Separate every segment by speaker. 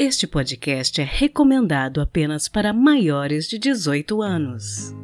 Speaker 1: Este podcast é recomendado apenas para maiores de 18 anos.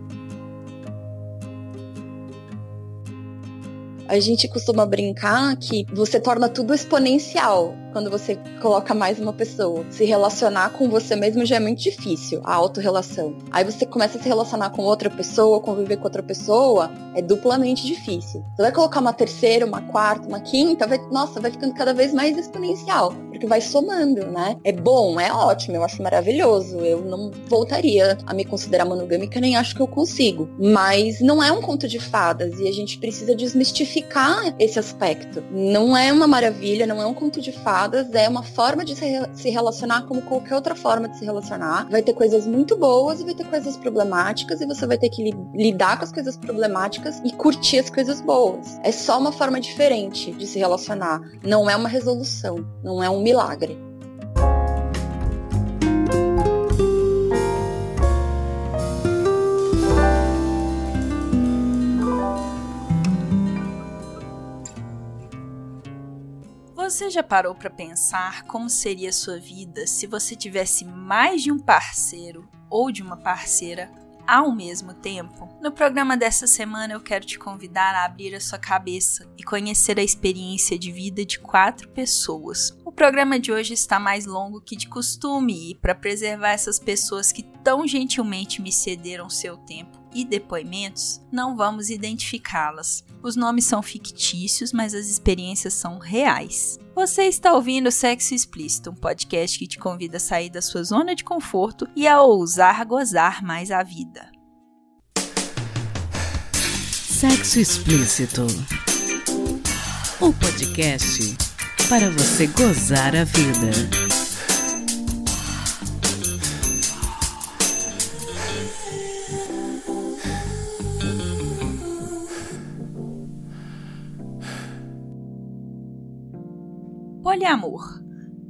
Speaker 2: A gente costuma brincar que você torna tudo exponencial quando você coloca mais uma pessoa. Se relacionar com você mesmo já é muito difícil, a autorrelação. Aí você começa a se relacionar com outra pessoa, conviver com outra pessoa, é duplamente difícil. Você vai colocar uma terceira, uma quarta, uma quinta, vai, nossa, vai ficando cada vez mais exponencial, porque vai somando, né? É bom, é ótimo, eu acho maravilhoso. Eu não voltaria a me considerar monogâmica, nem acho que eu consigo. Mas não é um conto de fadas e a gente precisa desmistificar esse aspecto. Não é uma maravilha, não é um conto de fadas é uma forma de se relacionar como qualquer outra forma de se relacionar. Vai ter coisas muito boas e vai ter coisas problemáticas e você vai ter que li lidar com as coisas problemáticas e curtir as coisas boas. É só uma forma diferente de se relacionar. Não é uma resolução, não é um milagre.
Speaker 3: Você já parou para pensar como seria a sua vida se você tivesse mais de um parceiro ou de uma parceira ao mesmo tempo? No programa dessa semana eu quero te convidar a abrir a sua cabeça e conhecer a experiência de vida de quatro pessoas. O programa de hoje está mais longo que de costume e para preservar essas pessoas que tão gentilmente me cederam seu tempo e depoimentos, não vamos identificá-las. Os nomes são fictícios, mas as experiências são reais. Você está ouvindo Sexo Explícito, um podcast que te convida a sair da sua zona de conforto e a ousar gozar mais a vida.
Speaker 1: Sexo Explícito o podcast para você gozar a vida.
Speaker 3: Poliamor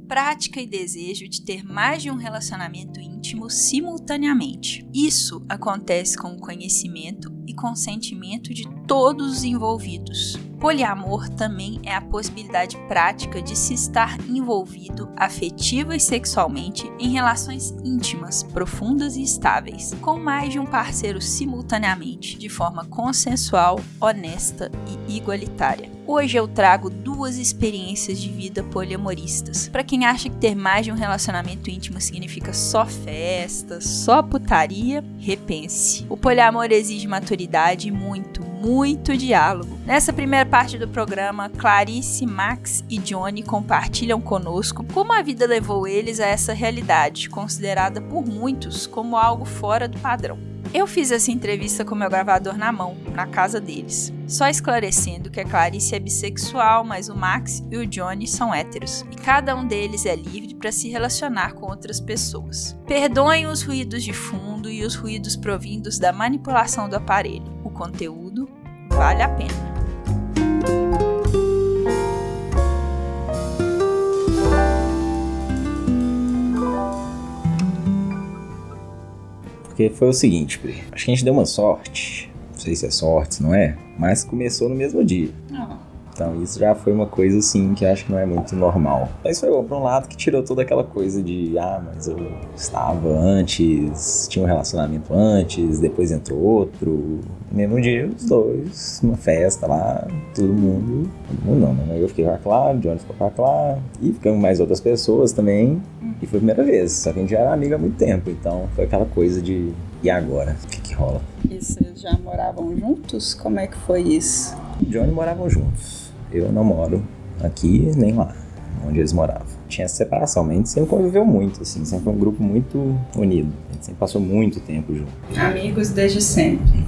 Speaker 3: prática e desejo de ter mais de um relacionamento íntimo simultaneamente. Isso acontece com o conhecimento e consentimento de todos os envolvidos. Poliamor também é a possibilidade prática de se estar envolvido afetiva e sexualmente em relações íntimas, profundas e estáveis, com mais de um parceiro simultaneamente, de forma consensual, honesta e igualitária. Hoje eu trago duas experiências de vida poliamoristas. Para quem acha que ter mais de um relacionamento íntimo significa só festa, só putaria, repense. O poliamor exige maturidade e muito, muito diálogo. Nessa primeira parte do programa, Clarice, Max e Johnny compartilham conosco como a vida levou eles a essa realidade, considerada por muitos como algo fora do padrão. Eu fiz essa entrevista com meu gravador na mão, na casa deles. Só esclarecendo que a Clarice é bissexual, mas o Max e o Johnny são héteros, e cada um deles é livre para se relacionar com outras pessoas. Perdoem os ruídos de fundo e os ruídos provindos da manipulação do aparelho. O conteúdo vale a pena.
Speaker 4: Porque foi o seguinte, Pri. Acho que a gente deu uma sorte. Não sei se é sorte, não é? Mas começou no mesmo dia. Não. Então isso já foi uma coisa assim que acho que não é muito normal. Mas foi bom, por um lado que tirou toda aquela coisa de ah, mas eu estava antes, tinha um relacionamento antes, depois entrou outro. Mesmo dia, os dois, uma festa lá, todo mundo. Todo mundo não, né? Eu fiquei com a o Johnny ficou com a Clara, e ficamos mais outras pessoas também. E foi a primeira vez, só que a gente já era amigo há muito tempo, então foi aquela coisa de e agora? O que, que rola?
Speaker 5: E vocês já moravam juntos? Como é que foi isso?
Speaker 4: O Johnny moravam juntos. Eu não moro aqui nem lá, onde eles moravam. Tinha separação, mas a gente sempre conviveu muito, assim, sempre foi um grupo muito unido. A gente sempre passou muito tempo junto.
Speaker 5: Amigos desde sempre?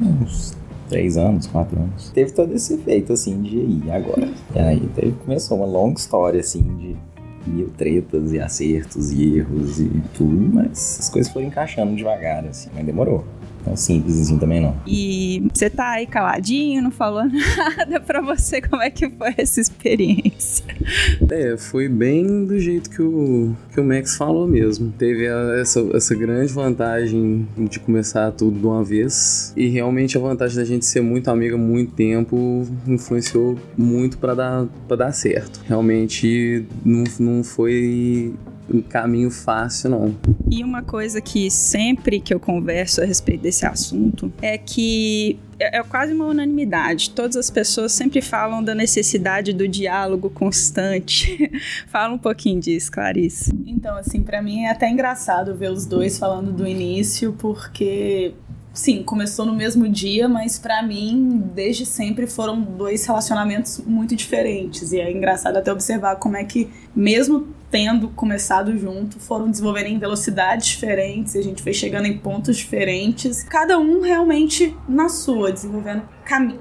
Speaker 4: Uns três anos, quatro anos. Teve todo esse efeito, assim, de ir agora. E aí teve, começou uma longa história, assim, de mil tretas e acertos e erros e tudo, mas as coisas foram encaixando devagar, assim, mas demorou tão simples assim também não.
Speaker 5: E você tá aí caladinho, não falou nada pra você, como é que foi essa experiência?
Speaker 6: É, foi bem do jeito que o, que o Max falou mesmo. Teve a, essa, essa grande vantagem de começar tudo de uma vez e realmente a vantagem da gente ser muito amiga muito tempo influenciou muito para dar, pra dar certo. Realmente não, não foi um caminho fácil, não.
Speaker 3: E uma coisa que sempre que eu converso a respeito desse assunto é que é, é quase uma unanimidade. Todas as pessoas sempre falam da necessidade do diálogo constante. Fala um pouquinho disso, Clarice.
Speaker 7: Então, assim, para mim é até engraçado ver os dois falando do início, porque sim, começou no mesmo dia, mas para mim, desde sempre foram dois relacionamentos muito diferentes. E é engraçado até observar como é que, mesmo tendo começado junto, foram desenvolvendo em velocidades diferentes, a gente foi chegando em pontos diferentes, cada um realmente na sua, desenvolvendo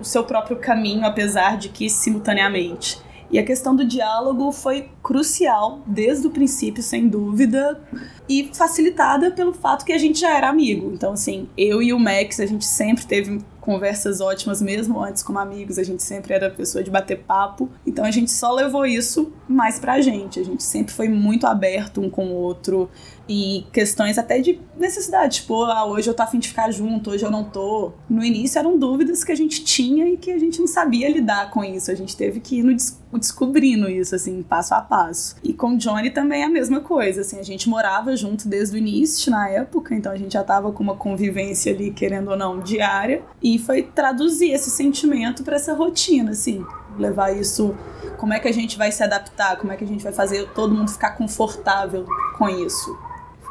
Speaker 7: o seu próprio caminho, apesar de que simultaneamente. E a questão do diálogo foi crucial desde o princípio, sem dúvida, e facilitada pelo fato que a gente já era amigo. Então, assim, eu e o Max, a gente sempre teve conversas ótimas, mesmo antes como amigos, a gente sempre era pessoa de bater papo. Então, a gente só levou isso mais pra gente. A gente sempre foi muito aberto um com o outro e questões até de necessidade, tipo, ah, hoje eu tô afim de ficar junto, hoje eu não tô. No início eram dúvidas que a gente tinha e que a gente não sabia lidar com isso. A gente teve que ir no des descobrindo isso, assim, passo a passo. E com o Johnny também é a mesma coisa, assim, a gente morava junto desde o início, na época, então a gente já tava com uma convivência ali, querendo ou não, diária. E foi traduzir esse sentimento para essa rotina, assim, levar isso como é que a gente vai se adaptar, como é que a gente vai fazer todo mundo ficar confortável com isso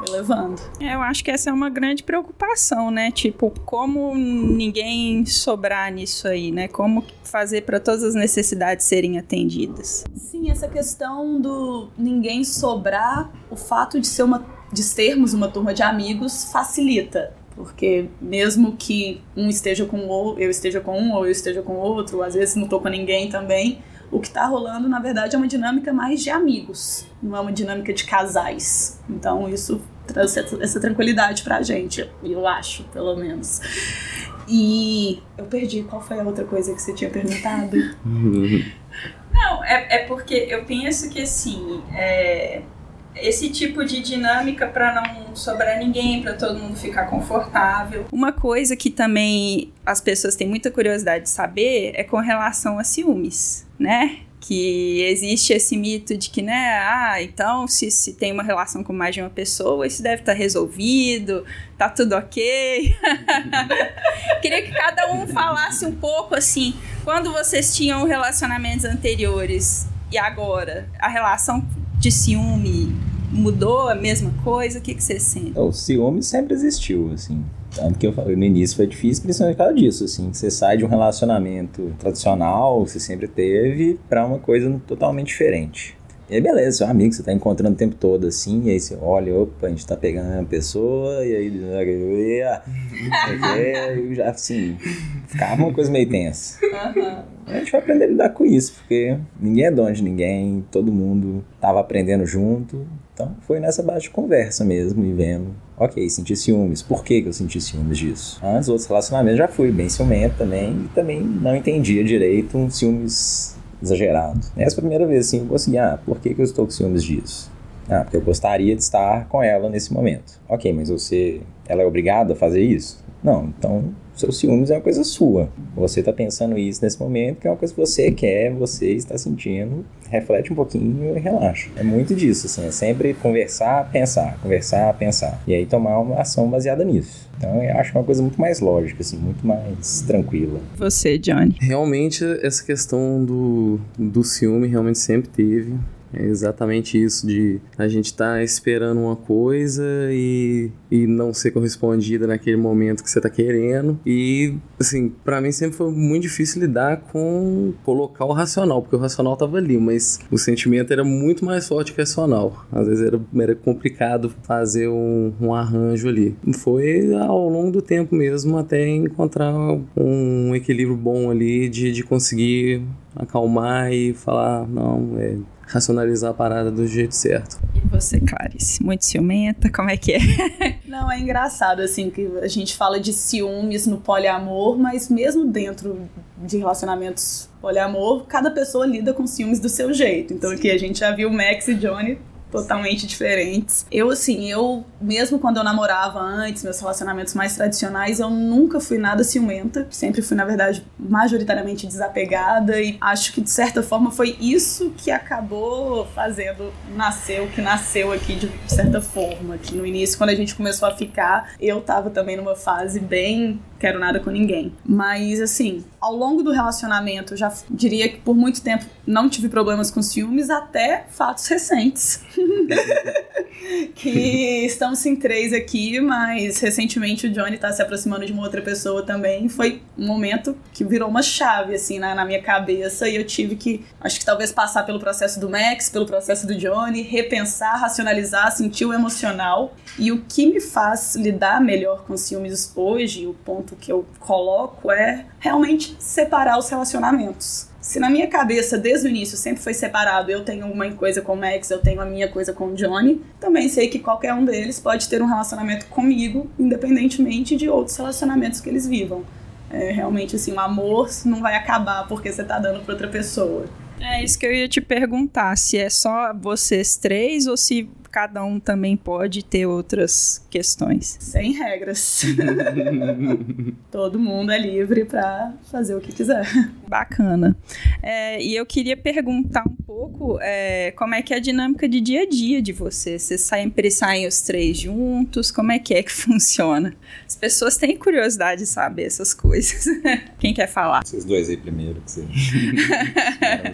Speaker 7: foi levando.
Speaker 3: É, eu acho que essa é uma grande preocupação, né? Tipo, como ninguém sobrar nisso aí, né? Como fazer para todas as necessidades serem atendidas.
Speaker 7: Sim, essa questão do ninguém sobrar, o fato de ser uma de sermos uma turma de amigos facilita porque mesmo que um esteja com o eu esteja com um ou eu esteja com outro, às vezes não tô com ninguém também, o que está rolando na verdade é uma dinâmica mais de amigos, não é uma dinâmica de casais. Então isso trouxe essa tranquilidade pra gente, eu acho, pelo menos. E eu perdi qual foi a outra coisa que você tinha perguntado.
Speaker 8: Não, é, é porque eu penso que assim, é, esse tipo de dinâmica para não sobrar ninguém, para todo mundo ficar confortável.
Speaker 3: Uma coisa que também as pessoas têm muita curiosidade de saber é com relação a ciúmes, né? Que existe esse mito de que, né, ah, então se, se tem uma relação com mais de uma pessoa, isso deve estar tá resolvido, tá tudo ok. Queria que cada um falasse um pouco assim, quando vocês tinham relacionamentos anteriores e agora, a relação de ciúme mudou a mesma coisa? O que, que você sente?
Speaker 4: O ciúme sempre existiu, assim. Tanto que eu falei, no início foi difícil, principalmente por causa disso, assim. Você sai de um relacionamento tradicional, você sempre teve, para uma coisa totalmente diferente. E aí, beleza, seu amigo, você tá encontrando o tempo todo, assim, e aí você olha, opa, a gente tá pegando uma pessoa, e aí, eu já, assim, ficava uma coisa meio tensa. A gente vai aprender a lidar com isso, porque ninguém é dono de ninguém, todo mundo tava aprendendo junto, então foi nessa base de conversa mesmo, e vendo Ok, senti ciúmes. Por que, que eu senti ciúmes disso? Antes, outros relacionamentos já fui bem ciumento também e também não entendia direito um ciúmes exagerado. Essa primeira vez, assim, eu consegui, ah, por que, que eu estou com ciúmes disso? Ah, porque eu gostaria de estar com ela nesse momento. Ok, mas você, ela é obrigada a fazer isso? Não, então seus ciúmes é uma coisa sua. Você está pensando isso nesse momento, que é uma coisa que você quer, você está sentindo, reflete um pouquinho e relaxa. É muito disso, assim, é sempre conversar, pensar, conversar, pensar. E aí tomar uma ação baseada nisso. Então eu acho uma coisa muito mais lógica, assim, muito mais tranquila.
Speaker 3: Você, Johnny?
Speaker 6: Realmente, essa questão do, do ciúme realmente sempre teve. É exatamente isso de a gente estar tá esperando uma coisa e, e não ser correspondida naquele momento que você está querendo. E, assim, para mim sempre foi muito difícil lidar com colocar o racional, porque o racional tava ali, mas o sentimento era muito mais forte que o racional. Às vezes era, era complicado fazer um, um arranjo ali. Foi ao longo do tempo mesmo até encontrar um equilíbrio bom ali de, de conseguir acalmar e falar, não, é racionalizar a parada do jeito certo.
Speaker 3: E você, Clarice? Muito ciumenta? Como é que é?
Speaker 7: Não, é engraçado, assim, que a gente fala de ciúmes no poliamor, mas mesmo dentro de relacionamentos poliamor, cada pessoa lida com ciúmes do seu jeito. Então Sim. aqui a gente já viu Max e Johnny totalmente diferentes. Eu, assim, eu, mesmo quando eu namorava antes, meus relacionamentos mais tradicionais, eu nunca fui nada ciumenta. Sempre fui, na verdade, majoritariamente desapegada e acho que, de certa forma, foi isso que acabou fazendo nascer o que nasceu aqui, de certa forma. Que no início, quando a gente começou a ficar, eu tava também numa fase bem quero nada com ninguém. Mas, assim, ao longo do relacionamento, eu já diria que por muito tempo não tive problemas com ciúmes, até fatos recentes. que estamos em três aqui, mas recentemente o Johnny tá se aproximando de uma outra pessoa também. Foi um momento que virou uma chave, assim, na, na minha cabeça, e eu tive que, acho que talvez passar pelo processo do Max, pelo processo do Johnny, repensar, racionalizar, sentir o emocional. E o que me faz lidar melhor com ciúmes hoje, o ponto que eu coloco é realmente separar os relacionamentos. Se na minha cabeça, desde o início, sempre foi separado, eu tenho uma coisa com o Max, eu tenho a minha coisa com o Johnny, também sei que qualquer um deles pode ter um relacionamento comigo, independentemente de outros relacionamentos que eles vivam. É, realmente, assim, o amor não vai acabar porque você tá dando pra outra pessoa.
Speaker 3: É isso que eu ia te perguntar, se é só vocês três ou se cada um também pode ter outras questões.
Speaker 7: Sem regras. Todo mundo é livre para fazer o que quiser.
Speaker 3: Bacana. É, e eu queria perguntar um pouco é, como é que é a dinâmica de dia a dia de vocês. Vocês sempre saem os três juntos? Como é que é que funciona? As pessoas têm curiosidade de saber essas coisas. Quem quer falar?
Speaker 4: Vocês dois aí primeiro, que vocês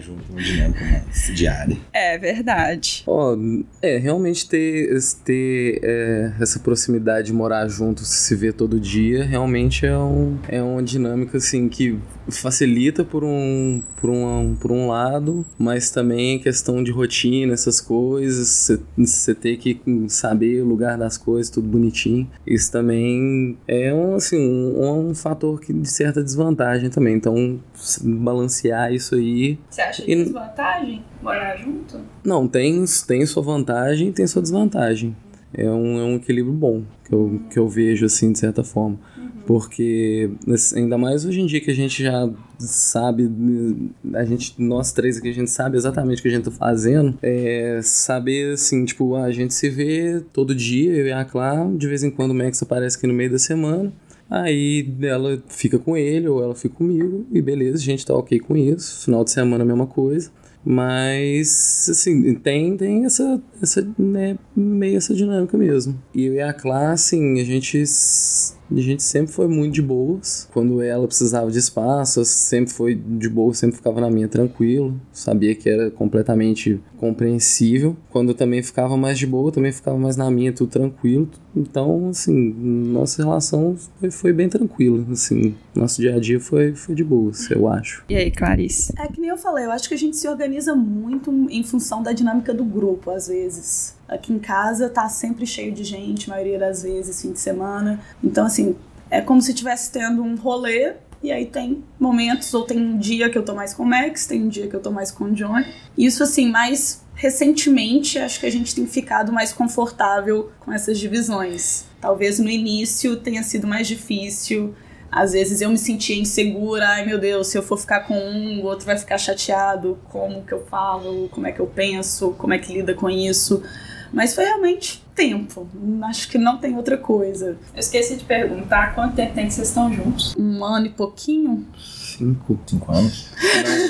Speaker 4: junto, uma dinâmica mais diária.
Speaker 3: É verdade.
Speaker 6: Oh, é, realmente realmente ter, ter é, essa proximidade de morar junto, se ver todo dia, realmente é, um, é uma dinâmica assim que facilita por um, por um, por um lado, mas também é questão de rotina, essas coisas, você ter que saber o lugar das coisas, tudo bonitinho. Isso também é um, assim, um, um fator que, de certa desvantagem também. Então, balancear isso
Speaker 3: aí. Você acha e... desvantagem morar junto?
Speaker 6: Não, tem, tem sua vantagem e tem sua desvantagem. É um, é um equilíbrio bom que eu, que eu vejo, assim, de certa forma. Porque, ainda mais hoje em dia que a gente já sabe, a gente, nós três aqui, a gente sabe exatamente o que a gente tá fazendo, é saber, assim, tipo, a gente se vê todo dia, eu e a Clara, de vez em quando o Max aparece aqui no meio da semana, Aí ela fica com ele ou ela fica comigo e beleza, a gente tá ok com isso. Final de semana a mesma coisa. Mas, assim, tem, tem essa, essa né, meio essa dinâmica mesmo. E eu e a classe, assim, a gente a gente sempre foi muito de boas. Quando ela precisava de espaço, sempre foi de boa, sempre ficava na minha tranquilo. Sabia que era completamente compreensível. Quando eu também ficava mais de boa, também ficava mais na minha, tudo tranquilo. Então, assim, nossa relação foi, foi bem tranquila. Assim, nosso dia a dia foi, foi de boas, eu acho.
Speaker 3: E aí, Clarice?
Speaker 7: É que nem eu falei, eu acho que a gente se organiza muito em função da dinâmica do grupo, às vezes. Aqui em casa tá sempre cheio de gente, maioria das vezes, fim de semana. Então, assim, é como se estivesse tendo um rolê e aí tem momentos, ou tem um dia que eu tô mais com o Max, tem um dia que eu tô mais com o John. Isso, assim, mais recentemente, acho que a gente tem ficado mais confortável com essas divisões. Talvez no início tenha sido mais difícil. Às vezes eu me sentia insegura, ai meu Deus, se eu for ficar com um, o outro vai ficar chateado, como que eu falo, como é que eu penso, como é que lida com isso. Mas foi realmente tempo. Acho que não tem outra coisa.
Speaker 3: Eu esqueci de perguntar quanto tempo tem que vocês estão juntos?
Speaker 7: Um ano e pouquinho.
Speaker 6: Cinco.
Speaker 4: Cinco anos?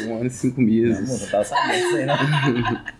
Speaker 6: Não, um ano e cinco meses.
Speaker 4: Não, não tava sabendo isso aí, não.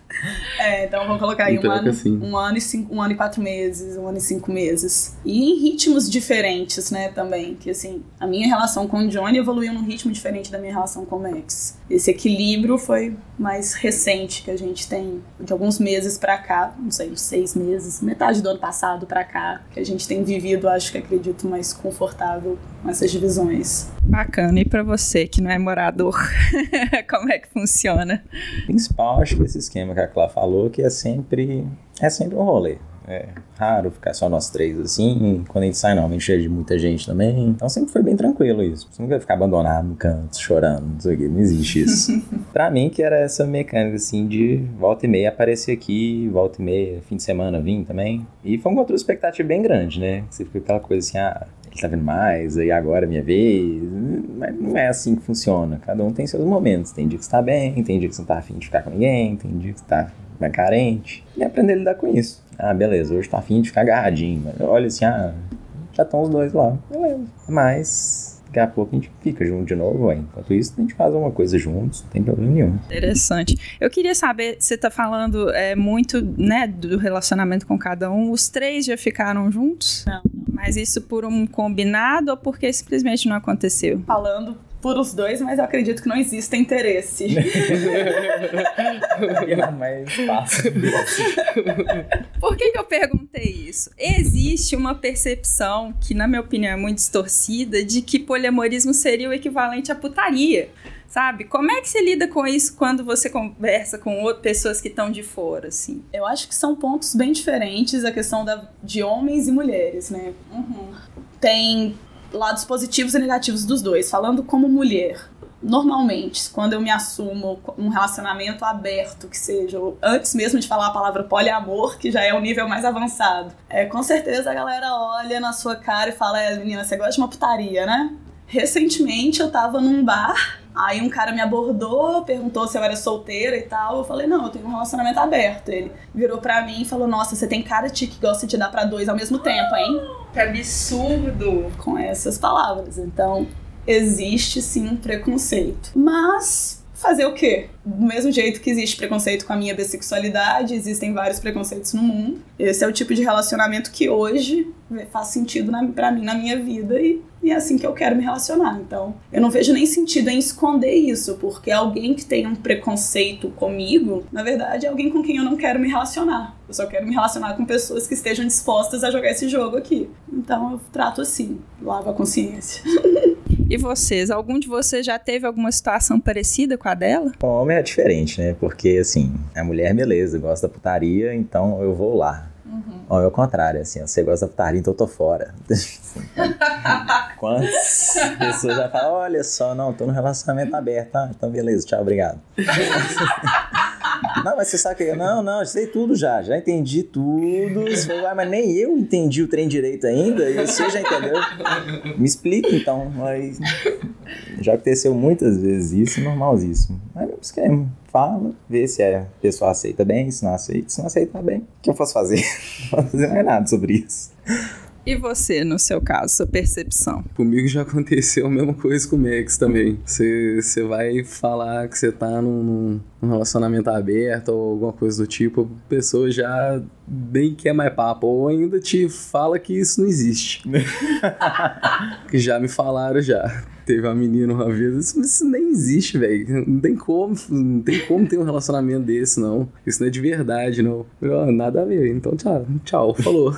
Speaker 7: É, então vamos colocar aí um ano, assim. um, ano e cinco, um ano e quatro meses, um ano e cinco meses. E em ritmos diferentes, né, também. Que assim, a minha relação com o Johnny evoluiu num ritmo diferente da minha relação com o Max. Esse equilíbrio foi mais recente que a gente tem de alguns meses para cá, não sei, uns seis meses, metade do ano passado para cá, que a gente tem vivido, acho que acredito, mais confortável com essas divisões.
Speaker 3: Bacana. E para você que não é morador, como é que funciona?
Speaker 4: Principal, acho que esse esquema que a Clá falou, que é sempre, é sempre um rolê. É raro ficar só nós três assim. Quando a gente sai, normalmente é de muita gente também. Então sempre foi bem tranquilo isso. Você nunca vai ficar abandonado no canto, chorando, não sei o que. Não existe isso. pra mim, que era essa mecânica assim de volta e meia aparecer aqui, volta e meia, fim de semana vim também. E foi uma outra expectativa bem grande, né? Você fica aquela coisa assim, ah, ele tá vendo mais, aí agora é minha vez. Mas não é assim que funciona. Cada um tem seus momentos. Tem dia que você tá bem, tem dia que você não tá afim de ficar com ninguém, tem dia que você tá mais carente. E aprender a lidar com isso. Ah, beleza, hoje tá afim de ficar agarradinho. Mas olha assim, ah, já estão os dois lá. Beleza. Mas daqui a pouco a gente fica junto de novo, ué. Enquanto isso, a gente faz uma coisa juntos, não tem problema nenhum.
Speaker 3: Interessante. Eu queria saber, você tá falando é, muito, né, do relacionamento com cada um. Os três já ficaram juntos?
Speaker 7: Não.
Speaker 3: Mas isso por um combinado ou porque simplesmente não aconteceu?
Speaker 7: Falando por os dois, mas eu acredito que não exista interesse.
Speaker 4: é mais fácil.
Speaker 3: Por que, que eu perguntei isso? Existe uma percepção, que na minha opinião é muito distorcida, de que poliamorismo seria o equivalente à putaria. Sabe? Como é que você lida com isso quando você conversa com outras pessoas que estão de fora, assim?
Speaker 7: Eu acho que são pontos bem diferentes a questão da, de homens e mulheres, né?
Speaker 3: Uhum.
Speaker 7: Tem lados positivos e negativos dos dois. Falando como mulher, normalmente, quando eu me assumo um relacionamento aberto, que seja, antes mesmo de falar a palavra poliamor, que já é o nível mais avançado, é, com certeza a galera olha na sua cara e fala: é, menina, você gosta de uma putaria, né? Recentemente eu tava num bar, aí um cara me abordou, perguntou se eu era solteira e tal. Eu falei, não, eu tenho um relacionamento aberto. Ele virou pra mim e falou, nossa, você tem cara de que gosta de dar pra dois ao mesmo tempo, hein?
Speaker 3: Que absurdo!
Speaker 7: Com essas palavras. Então, existe sim um preconceito. Mas fazer o quê? Do mesmo jeito que existe preconceito com a minha bissexualidade, existem vários preconceitos no mundo. Esse é o tipo de relacionamento que hoje faz sentido na, pra mim na minha vida e, e é assim que eu quero me relacionar. Então, eu não vejo nem sentido em esconder isso, porque alguém que tem um preconceito comigo, na verdade, é alguém com quem eu não quero me relacionar. Eu só quero me relacionar com pessoas que estejam dispostas a jogar esse jogo aqui. Então, eu trato assim, lavo a consciência.
Speaker 3: E vocês? Algum de vocês já teve alguma situação parecida com a dela?
Speaker 4: Com o homem é diferente, né? Porque, assim, a mulher, beleza, gosta da putaria, então eu vou lá. Uhum. Ou é o contrário, assim, você gosta da putaria, então eu tô fora. Quantas pessoas já falam, olha só, não, tô no relacionamento aberto, ah, então beleza, tchau, obrigado. Não, mas você sabe que. Não, não, sei tudo já. Já entendi tudo. Falou, ah, mas nem eu entendi o trem direito ainda. E você já entendeu? Me explica então. Mas já aconteceu muitas vezes isso, normalzíssimo. Mas é o esquema. Fala, vê se a pessoa aceita bem, se não aceita, se não aceita tá bem. O que eu posso fazer? Não posso fazer mais nada sobre isso.
Speaker 3: E você, no seu caso, sua percepção?
Speaker 6: Comigo já aconteceu a mesma coisa com o Max também. Você vai falar que você tá num, num, relacionamento aberto ou alguma coisa do tipo, a pessoa já nem quer mais papo, ou ainda te fala que isso não existe. que já me falaram já. Teve uma menina uma vez, isso, isso nem existe, velho. Não tem como, não tem como ter um relacionamento desse, não. Isso não é de verdade, não. Eu, nada a ver. Então, tchau, tchau, falou.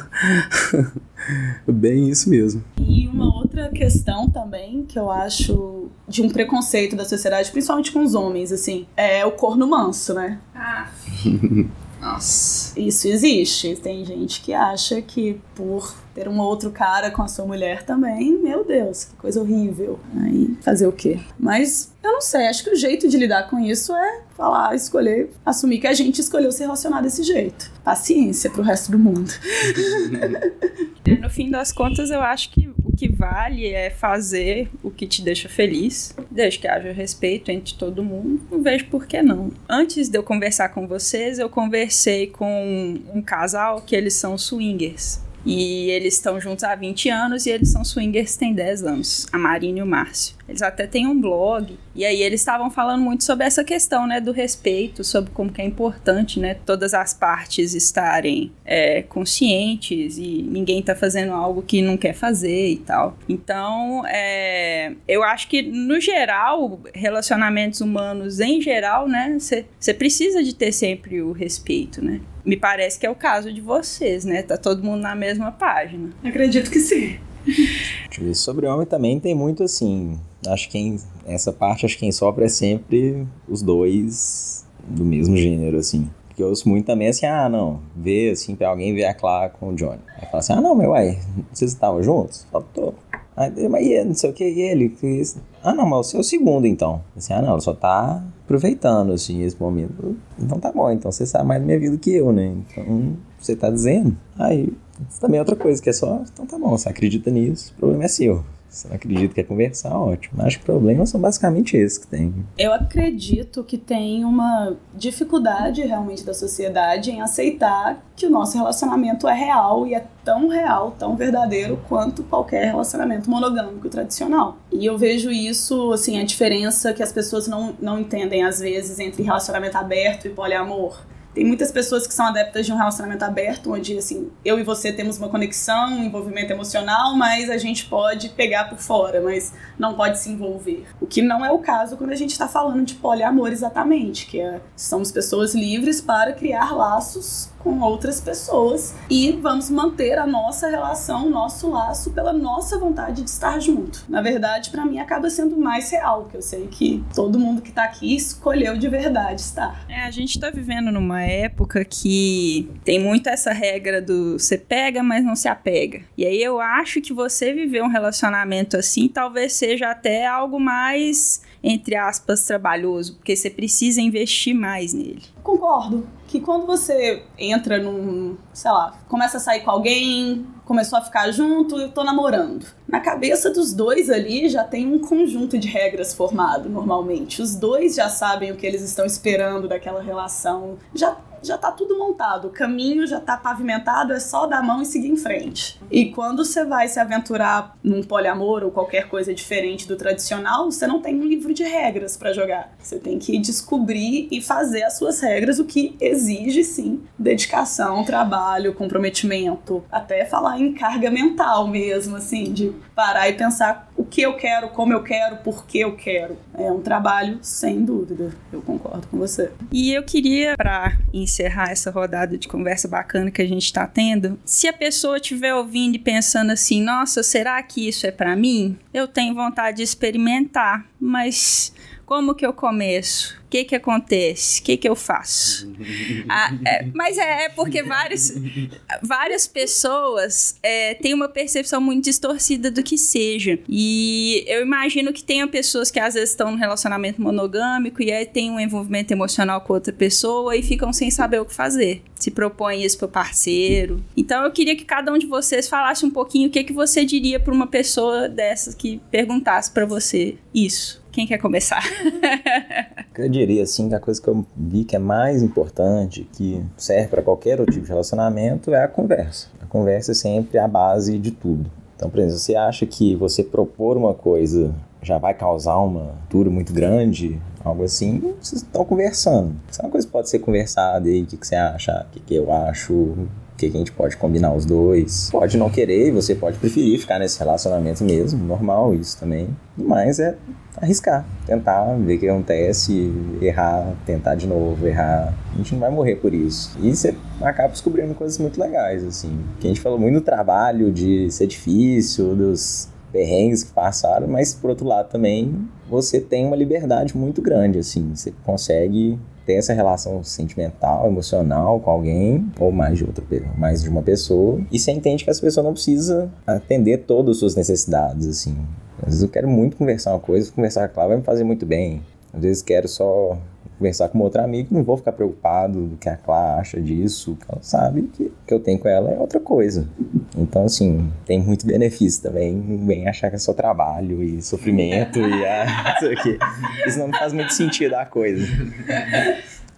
Speaker 6: Bem isso mesmo.
Speaker 7: E uma outra questão também que eu acho de um preconceito da sociedade, principalmente com os homens, assim, é o corno manso, né?
Speaker 3: Ah. Nossa.
Speaker 7: Isso existe. Tem gente que acha que por ter um outro cara com a sua mulher também, meu Deus, que coisa horrível. Aí fazer o quê? Mas eu não sei, acho que o jeito de lidar com isso é falar, escolher, assumir que a gente escolheu se relacionar desse jeito. Paciência pro resto do mundo.
Speaker 3: no fim das contas, eu acho que o que vale é fazer o que te deixa feliz, desde que haja respeito entre todo mundo. Não vejo por que não. Antes de eu conversar com vocês, eu conversei com um casal que eles são swingers. E eles estão juntos há 20 anos e eles são swingers têm 10 anos, a Marina e o Márcio. Eles até têm um blog. E aí eles estavam falando muito sobre essa questão, né, do respeito, sobre como que é importante, né, todas as partes estarem é, conscientes e ninguém tá fazendo algo que não quer fazer e tal. Então, é, eu acho que no geral, relacionamentos humanos em geral, né, você precisa de ter sempre o respeito, né? Me parece que é o caso de vocês, né? Tá todo mundo na mesma página.
Speaker 7: Acredito que sim.
Speaker 4: Sobre homem também tem muito assim. Acho que quem, essa parte, acho que quem sofre é sempre os dois do mesmo gênero, assim. Porque eu ouço muito também assim, ah, não, vê assim, pra alguém ver a Clara com o Johnny. Aí fala assim, ah, não, meu uai, vocês estavam juntos? Faltou. Aí, mas e não sei o que, e ele? Ah, não, mas o seu segundo então. Assim, ah, não, só tá aproveitando, assim, esse momento. Então tá bom, então você sabe mais da minha vida que eu, né? Então, você tá dizendo. Aí, isso também é outra coisa, que é só, então tá bom, você acredita nisso, o problema é seu. você não acredita que é conversar, ótimo. Acho que problemas são basicamente esses que tem.
Speaker 7: Eu acredito que tem uma dificuldade realmente da sociedade em aceitar que o nosso relacionamento é real e é tão real, tão verdadeiro quanto qualquer relacionamento monogâmico tradicional. E eu vejo isso, assim, a diferença que as pessoas não, não entendem às vezes entre relacionamento aberto e poliamor. Tem muitas pessoas que são adeptas de um relacionamento aberto, onde, assim, eu e você temos uma conexão, um envolvimento emocional, mas a gente pode pegar por fora, mas não pode se envolver. O que não é o caso quando a gente está falando de poliamor exatamente, que é, somos pessoas livres para criar laços com outras pessoas e vamos manter a nossa relação, o nosso laço pela nossa vontade de estar junto. Na verdade, para mim acaba sendo mais real, que eu sei que todo mundo que tá aqui escolheu de verdade estar.
Speaker 3: É, a gente tá vivendo numa época que tem muito essa regra do você pega, mas não se apega. E aí eu acho que você viver um relacionamento assim talvez seja até algo mais entre aspas, trabalhoso, porque você precisa investir mais nele.
Speaker 7: Concordo. Que quando você entra num, sei lá, começa a sair com alguém, começou a ficar junto, eu tô namorando. Na cabeça dos dois ali já tem um conjunto de regras formado normalmente. Os dois já sabem o que eles estão esperando daquela relação. Já já tá tudo montado, o caminho já tá pavimentado, é só dar a mão e seguir em frente. E quando você vai se aventurar num poliamor ou qualquer coisa diferente do tradicional, você não tem um livro de regras para jogar. Você tem que descobrir e fazer as suas regras, o que exige sim dedicação, trabalho, comprometimento, até falar em carga mental mesmo, assim, de parar e pensar o que eu quero, como eu quero, por que eu quero. É um trabalho sem dúvida. Eu concordo com você.
Speaker 3: E eu queria para encerrar essa rodada de conversa bacana que a gente está tendo, se a pessoa estiver ouvindo e pensando assim, nossa, será que isso é para mim? Eu tenho vontade de experimentar, mas como que eu começo? O que que acontece? O que que eu faço? ah, é, mas é, é, porque várias, várias pessoas é, têm uma percepção muito distorcida do que seja. E eu imagino que tenha pessoas que às vezes estão num relacionamento monogâmico e aí tem um envolvimento emocional com outra pessoa e ficam sem saber o que fazer. Se propõe isso pro parceiro. Então eu queria que cada um de vocês falasse um pouquinho o que, que você diria para uma pessoa dessas que perguntasse para você isso. Quem quer começar?
Speaker 4: eu diria assim que a coisa que eu vi que é mais importante, que serve para qualquer outro tipo de relacionamento, é a conversa. A conversa é sempre a base de tudo. Então, por exemplo, você acha que você propor uma coisa já vai causar uma dura muito grande, algo assim, vocês estão conversando. Se é uma coisa pode ser conversada aí, o que, que você acha, o que, que eu acho, o que, que a gente pode combinar os dois. Pode não querer, você pode preferir ficar nesse relacionamento mesmo, normal isso também. Mas é arriscar, tentar ver o que acontece, errar, tentar de novo, errar. A gente não vai morrer por isso. E você acaba descobrindo coisas muito legais, assim. Que a gente falou muito do trabalho, de ser difícil, dos perrengues que passaram, mas por outro lado também você tem uma liberdade muito grande, assim. Você consegue ter essa relação sentimental, emocional com alguém, ou mais de outra mais de uma pessoa, e você entende que essa pessoa não precisa atender todas as suas necessidades, assim. Às vezes eu quero muito conversar uma coisa, conversar com ela vai me fazer muito bem. Às vezes quero só conversar com outra amiga, não vou ficar preocupado do que a Clá acha disso, que ela sabe que o que eu tenho com ela é outra coisa. Então, assim, tem muito benefício também, não vem achar que é só trabalho e sofrimento e ah, isso aqui. Isso não faz muito sentido a coisa.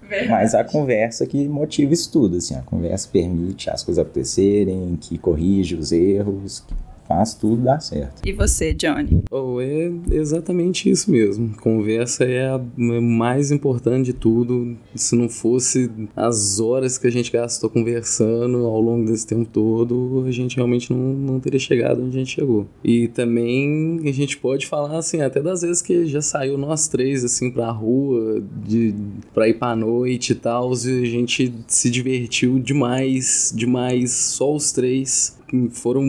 Speaker 4: Verdade. Mas a conversa que motiva isso tudo, assim, a conversa permite as coisas acontecerem, que corrige os erros, que faz tudo dar certo.
Speaker 3: E você, Johnny?
Speaker 6: Oh, é exatamente isso mesmo. Conversa é a mais importante de tudo. Se não fosse as horas que a gente gastou conversando ao longo desse tempo todo, a gente realmente não, não teria chegado onde a gente chegou. E também a gente pode falar assim, até das vezes que já saiu nós três assim pra rua, de, pra ir pra noite e tal, e a gente se divertiu demais, demais, só os três foram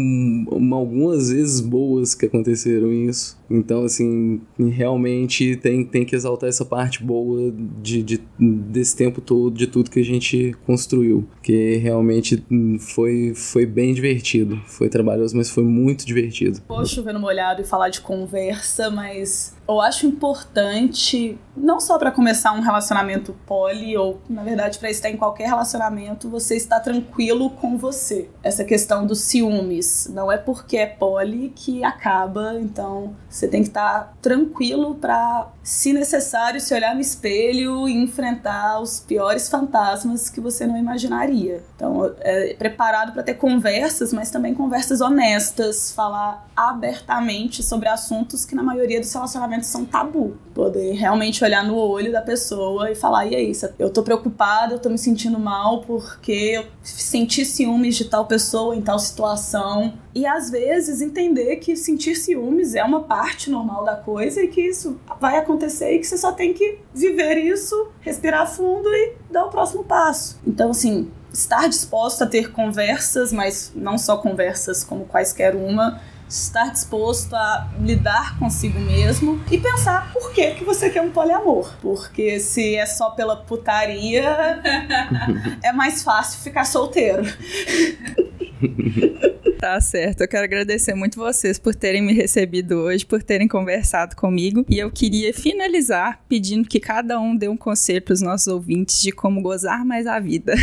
Speaker 6: algumas vezes boas que aconteceram isso. Então, assim, realmente tem, tem que exaltar essa parte boa de, de, desse tempo todo, de tudo que a gente construiu. Que realmente foi, foi bem divertido. Foi trabalhoso, mas foi muito divertido.
Speaker 7: Vou chover no molhado e falar de conversa, mas eu acho importante, não só para começar um relacionamento poli, ou na verdade para estar em qualquer relacionamento, você estar tranquilo com você. Essa questão dos ciúmes. Não é porque é poli que acaba, então você tem que estar tranquilo para, se necessário, se olhar no espelho e enfrentar os piores fantasmas que você não imaginaria. Então, é preparado para ter conversas, mas também conversas honestas, falar abertamente sobre assuntos que na maioria dos relacionamentos são tabu. Poder realmente olhar no olho da pessoa e falar: e aí, eu tô preocupada, eu tô me sentindo mal porque eu senti ciúmes de tal pessoa em tal situação. E às vezes entender que sentir ciúmes é uma parte normal da coisa e que isso vai acontecer e que você só tem que viver isso, respirar fundo e dar o próximo passo. Então, assim, estar disposto a ter conversas, mas não só conversas como quaisquer uma, estar disposto a lidar consigo mesmo e pensar por que, que você quer um poliamor. Porque se é só pela putaria, é mais fácil ficar solteiro.
Speaker 3: Tá certo. Eu quero agradecer muito vocês por terem me recebido hoje, por terem conversado comigo. E eu queria finalizar pedindo que cada um dê um conselho para os nossos ouvintes de como gozar mais a vida.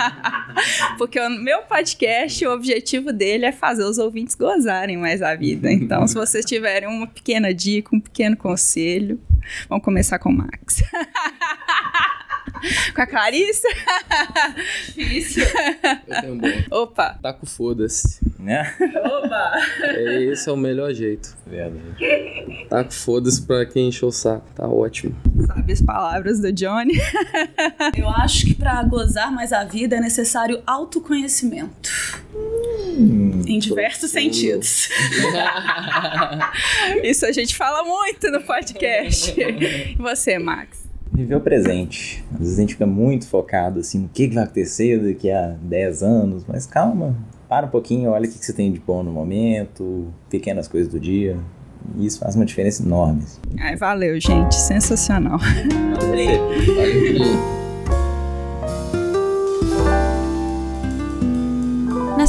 Speaker 3: Porque o meu podcast, o objetivo dele é fazer os ouvintes gozarem mais a vida. Então, se vocês tiverem uma pequena dica, um pequeno conselho, vamos começar com o Max. Com a Clarissa?
Speaker 6: Difícil. Eu tenho um bom.
Speaker 3: Opa.
Speaker 6: Tá com foda-se.
Speaker 4: Né?
Speaker 3: Opa.
Speaker 6: É, esse é o melhor jeito.
Speaker 4: Verdade.
Speaker 6: Tá com foda-se pra quem encheu o saco. Tá ótimo.
Speaker 3: Sabe as palavras do Johnny?
Speaker 7: Eu acho que para gozar mais a vida é necessário autoconhecimento.
Speaker 4: Hum,
Speaker 7: em diversos sentidos.
Speaker 3: Isso a gente fala muito no podcast. E você, Max?
Speaker 4: Viver o presente. Às vezes a gente fica muito focado assim no que vai acontecer daqui a 10 anos, mas calma, para um pouquinho, olha o que você tem de bom no momento, pequenas coisas do dia. E isso faz uma diferença enorme. assim.
Speaker 3: Ai, valeu, gente. Sensacional. Na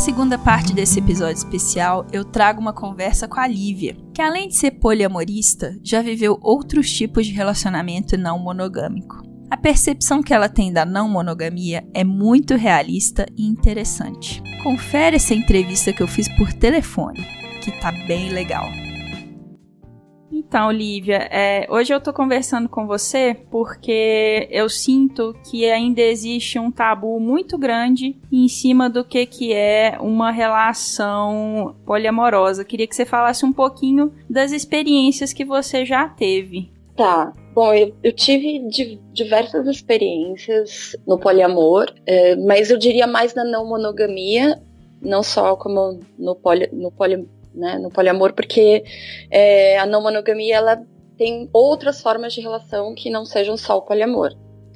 Speaker 3: segunda parte desse episódio especial, eu trago uma conversa com a Lívia, que além de ser poliamorista, já viveu outros tipos de relacionamento não monogâmico. A percepção que ela tem da não monogamia é muito realista e interessante. Confere essa entrevista que eu fiz por telefone, que tá bem legal. Então, Lívia, é, hoje eu tô conversando com você porque eu sinto que ainda existe um tabu muito grande em cima do que, que é uma relação poliamorosa. Queria que você falasse um pouquinho das experiências que você já teve.
Speaker 2: Tá. Bom, eu, eu tive di- diversas experiências no poliamor, eh, mas eu diria mais na não monogamia, não só como no, poli, no, poli, né, no poliamor, porque eh, a não monogamia ela tem outras formas de relação que não sejam só o poliamor.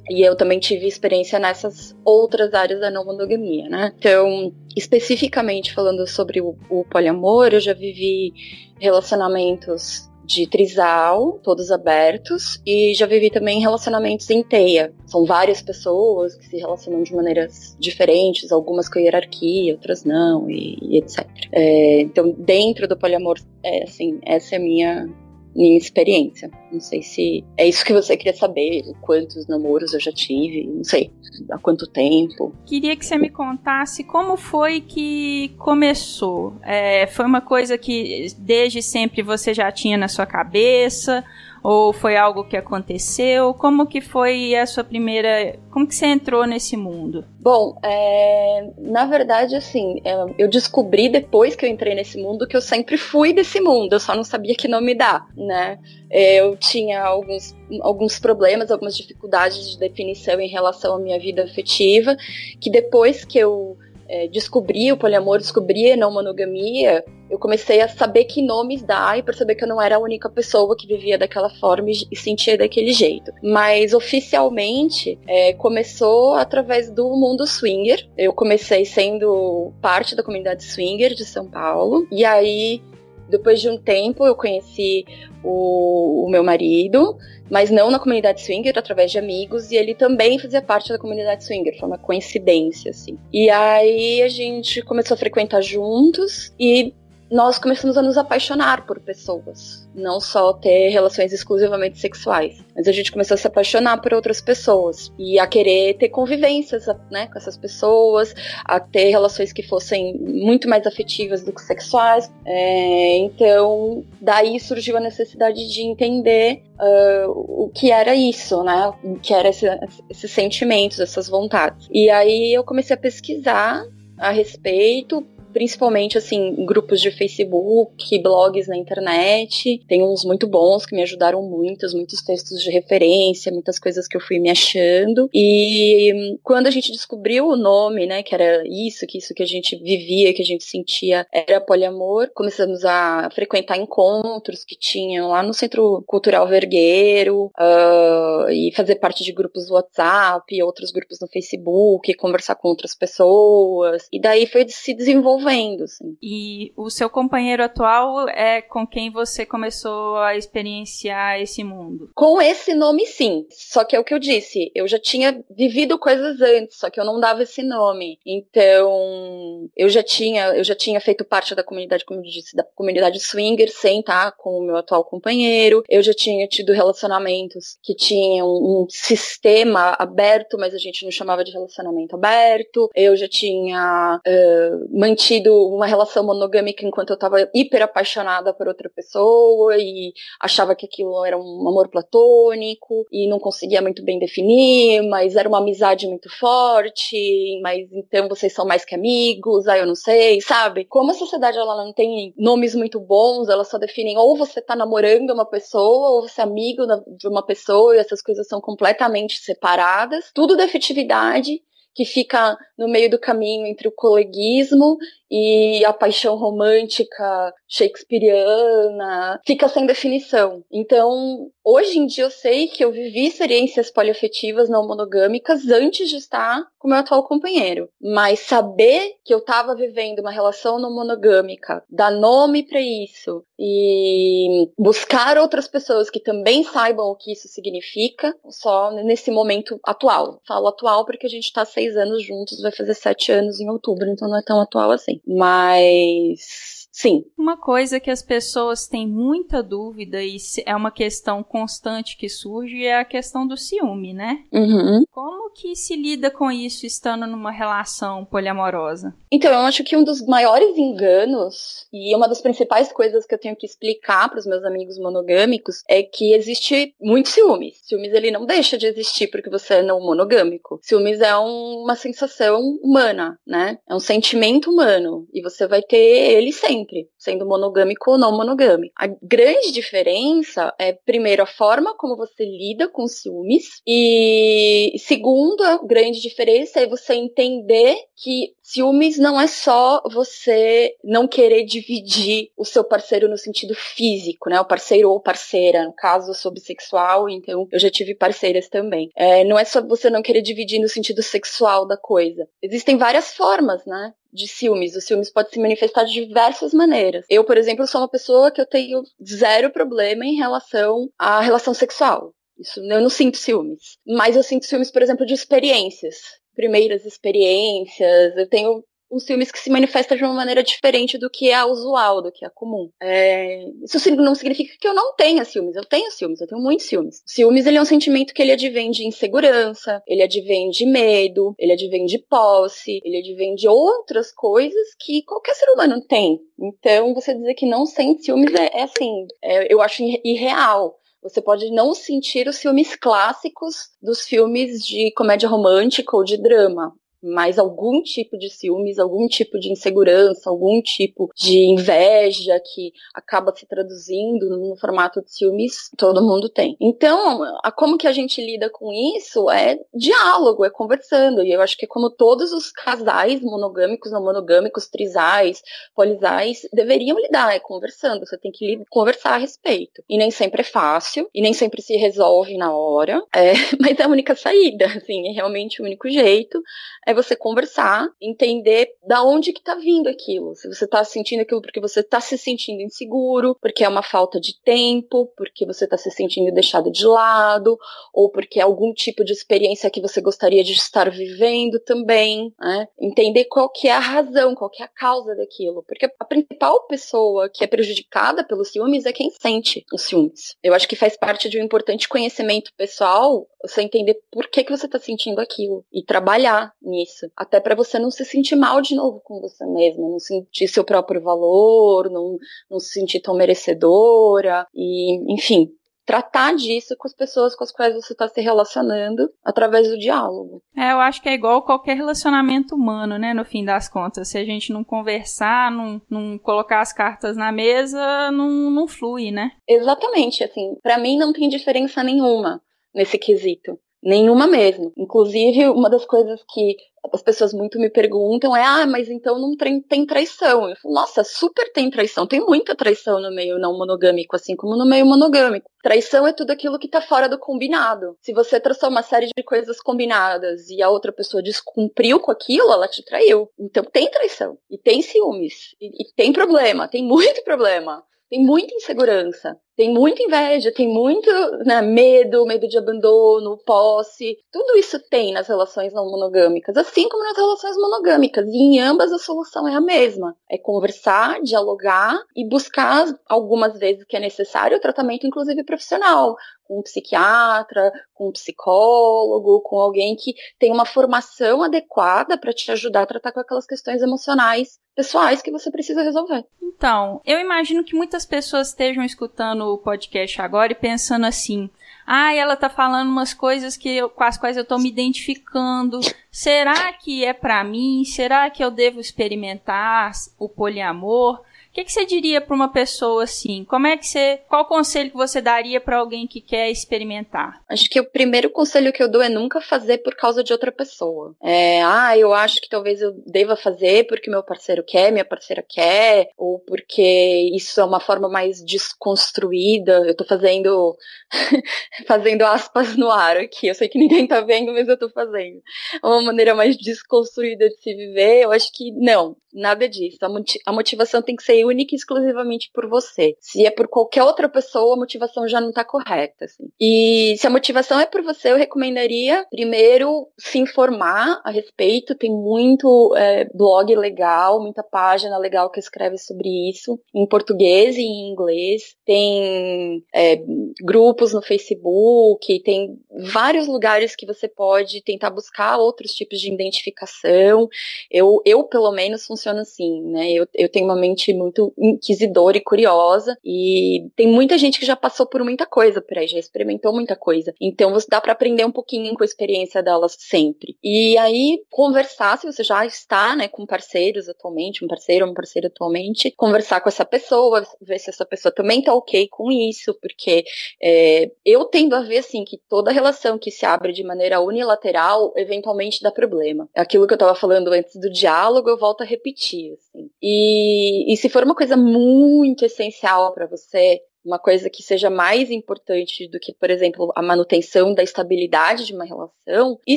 Speaker 2: E eu também tive experiência nessas outras áreas da não monogamia, né? Então, especificamente falando sobre o, o poliamor, eu já vivi relacionamentos de trisal, todos abertos, e já vivi também relacionamentos em teia. São várias pessoas que se relacionam de maneiras diferentes, algumas com hierarquia, outras não, e, e etc. É, então, dentro do poliamor, é, assim, essa é a minha minha experiência. Não sei se é isso que você queria saber, quantos namoros eu já tive, não sei, há quanto tempo.
Speaker 3: Queria que você me contasse como foi que começou. É, foi uma coisa que desde sempre você já tinha na sua cabeça? Ou foi algo que aconteceu? Como que foi a sua primeira... Como que você entrou nesse mundo?
Speaker 2: Bom, é, na verdade, assim, é, eu descobri depois que eu entrei nesse mundo que eu sempre fui desse mundo, eu só não sabia que nome dar, né? É, Eu tinha alguns, alguns problemas, algumas dificuldades de definição em relação à minha vida afetiva, que depois que eu é, descobri o poliamor, descobri a não monogamia, eu comecei a saber que nomes dar e perceber que eu não era a única pessoa que vivia daquela forma e, e sentia daquele jeito. Mas oficialmente é, começou através do mundo swinger. Eu comecei sendo parte da comunidade swinger de São Paulo e aí Depois de um tempo, eu conheci o, o meu marido, mas não na comunidade swinger, através de amigos, e ele também fazia parte da comunidade swinger, foi uma coincidência, assim. E aí a gente começou a frequentar juntos e nós começamos a nos apaixonar por pessoas, não só ter relações exclusivamente sexuais, mas a gente começou a se apaixonar por outras pessoas e a querer ter convivências, né, com essas pessoas, a ter relações que fossem muito mais afetivas do que sexuais. É, então, daí surgiu a necessidade de entender uh, o que era isso, né, o que era esse, esses sentimentos, essas vontades. E aí eu comecei a pesquisar a respeito, principalmente assim, grupos de Facebook, blogs na internet. Tem uns muito bons que me ajudaram muito, muitos textos de referência, muitas coisas que eu fui me achando. E quando a gente descobriu o nome, né, que era isso, que isso que a gente vivia, que a gente sentia era poliamor, começamos a frequentar encontros que tinham lá no Centro Cultural Vergueiro uh, e fazer parte de grupos do WhatsApp, outros grupos no Facebook, conversar com outras pessoas. E daí foi se desenvolvendo Assim.
Speaker 3: E o seu companheiro atual é com quem você começou a experienciar esse mundo?
Speaker 2: Com esse nome, sim. Só que é o que eu disse, eu já tinha vivido coisas antes, só que eu não dava esse nome. Então, eu já tinha, eu já tinha feito parte da comunidade, como eu disse, da comunidade swinger, sem estar com o meu atual companheiro. Eu já tinha tido relacionamentos que tinham um sistema aberto, mas a gente não chamava de relacionamento aberto. Eu já tinha uh, mantido tido uma relação monogâmica enquanto eu tava hiper apaixonada por outra pessoa e achava que aquilo era um amor platônico e não conseguia muito bem definir, mas era uma amizade muito forte, mas então vocês são mais que amigos, aí eu não sei, sabe? Como a sociedade ela não tem nomes muito bons, ela só definem ou você tá namorando uma pessoa ou você é amigo de uma pessoa e essas coisas são completamente separadas. Tudo da afetividade que fica no meio do caminho entre o coleguismo e a paixão romântica shakespeariana fica sem definição. Então, hoje em dia eu sei que eu vivi experiências poliafetivas não monogâmicas antes de estar com meu atual companheiro, mas saber que eu estava vivendo uma relação não monogâmica, dar nome para isso e buscar outras pessoas que também saibam o que isso significa, só nesse momento atual. Falo atual porque a gente está seis anos juntos, vai fazer sete anos em outubro, então não é tão atual assim. Mas Sim.
Speaker 3: Uma coisa que as pessoas têm muita dúvida e é uma questão constante que surge é a questão do ciúme, né?
Speaker 2: Uhum.
Speaker 3: Como que se lida com isso estando numa relação poliamorosa?
Speaker 2: Então, eu acho que um dos maiores enganos e uma das principais coisas que eu tenho que explicar para os meus amigos monogâmicos é que existe muito ciúmes. Ciúmes ele não deixa de existir porque você é não monogâmico. Ciúmes é um, uma sensação humana, né? É um sentimento humano e você vai ter ele sempre sempre, sendo monogâmico ou não monogâmico. A grande diferença é, primeiro, a forma como você lida com ciúmes, e segundo, a grande diferença é você entender que ciúmes não é só você não querer dividir o seu parceiro no sentido físico, né? O parceiro ou parceira, no caso, eu sou bissexual, então eu já tive parceiras também. É, não é só você não querer dividir no sentido sexual da coisa. Existem várias formas, né? De ciúmes. O ciúmes pode se manifestar de diversas maneiras. Eu, por exemplo, sou uma pessoa que eu tenho zero problema em relação à relação sexual. Isso, eu não sinto ciúmes. Mas eu sinto ciúmes, por exemplo, de experiências. Primeiras experiências. Eu tenho os filmes que se manifestam de uma maneira diferente do que é usual, do que é comum. É, isso não significa que eu não tenha ciúmes. Eu tenho ciúmes, eu tenho muitos ciúmes. Ciúmes ele é um sentimento que ele advém de insegurança, ele advém de medo, ele advém de posse, ele advém de outras coisas que qualquer ser humano tem. Então, você dizer que não sente ciúmes é, é assim, é, eu acho irreal. Você pode não sentir os filmes clássicos dos filmes de comédia romântica ou de drama, mas algum tipo de ciúmes, algum tipo de insegurança, algum tipo de inveja que acaba se traduzindo no formato de ciúmes, todo mundo tem. Então, a, como que a gente lida com isso é diálogo, é conversando. E eu acho que como todos os casais monogâmicos, não monogâmicos, trisais, polisais, deveriam lidar, é conversando. Você tem que conversar a respeito. E nem sempre é fácil, e nem sempre se resolve na hora, é, mas é a única saída, assim, é realmente o único jeito. É você conversar, entender da onde que tá vindo aquilo. Se você tá sentindo aquilo porque você tá se sentindo inseguro, porque é uma falta de tempo, porque você tá se sentindo deixado de lado, ou porque é algum tipo de experiência que você gostaria de estar vivendo também, né? Entender qual que é a razão, qual que é a causa daquilo. Porque a principal pessoa que é prejudicada pelos ciúmes é quem sente os ciúmes. Eu acho que faz parte de um importante conhecimento pessoal você entender por que, que você tá sentindo aquilo e trabalhar nisso. Até para você não se sentir mal de novo com você mesma, não sentir seu próprio valor, não, não se sentir tão merecedora e, enfim, tratar disso com as pessoas com as quais você está se relacionando através do diálogo.
Speaker 3: É, eu acho que é igual qualquer relacionamento humano, né? No fim das contas. Se a gente não conversar, não, não colocar as cartas na mesa, não, não flui, né?
Speaker 2: Exatamente. Assim, para mim não tem diferença nenhuma nesse quesito. Nenhuma mesmo. Inclusive, uma das coisas que as pessoas muito me perguntam é: ah, mas então não tem, tem traição? Eu falo, nossa, super tem traição. Tem muita traição no meio não monogâmico, assim como no meio monogâmico. Traição é tudo aquilo que tá fora do combinado. Se você trouxe uma série de coisas combinadas e a outra pessoa descumpriu com aquilo, ela te traiu. Então tem traição. E tem ciúmes. E, e tem problema. Tem muito problema. Tem muita insegurança tem muita inveja, tem muito né, medo, medo de abandono, posse. Tudo isso tem nas relações não monogâmicas, assim como nas relações monogâmicas. E em ambas a solução é a mesma: é conversar, dialogar e buscar, algumas vezes que é necessário, o tratamento, inclusive profissional, com um psiquiatra, com um psicólogo, com alguém que tem uma formação adequada para te ajudar a tratar com aquelas questões emocionais pessoais que você precisa resolver.
Speaker 3: Então, eu imagino que muitas pessoas estejam escutando o podcast agora e pensando assim: ah, ela tá falando umas coisas que eu, com as quais eu tô me identificando. Será que é para mim? Será que eu devo experimentar o poliamor? Que, que você diria para uma pessoa assim? Como é que você, qual conselho que você daria para alguém que quer experimentar?
Speaker 2: Acho que o primeiro conselho que eu dou é nunca fazer por causa de outra pessoa. É, ah, eu acho que talvez eu deva fazer porque meu parceiro quer, minha parceira quer, ou porque isso é uma forma mais desconstruída. Eu tô fazendo fazendo aspas no ar aqui. Eu sei que ninguém tá vendo, mas eu tô fazendo. É uma maneira mais desconstruída de se viver. Eu acho que não, nada disso. A motivação tem que ser única e exclusivamente por você. Se é por qualquer outra pessoa, a motivação já não está correta. Assim. E se a motivação é por você, eu recomendaria primeiro se informar a respeito. Tem muito é, blog legal, muita página legal que escreve sobre isso, em português e em inglês. Tem é, grupos no Facebook, tem vários lugares que você pode tentar buscar outros tipos de identificação. Eu, eu pelo menos, funciono assim, né? Eu, eu tenho uma mente muito muito inquisidora e curiosa. E tem muita gente que já passou por muita coisa por aí, já experimentou muita coisa. Então você dá para aprender um pouquinho com a experiência delas sempre. E aí, conversar, se você já está, né, com parceiros atualmente, um parceiro ou uma parceira atualmente, conversar com essa pessoa, ver se essa pessoa também tá ok com isso, porque é, eu tendo a ver, assim, que toda relação que se abre de maneira unilateral, eventualmente dá problema. Aquilo que eu tava falando antes do diálogo, eu volto a repetir, assim. E, e se for uma coisa muito essencial para você, uma coisa que seja mais importante do que, por exemplo, a manutenção da estabilidade de uma relação, e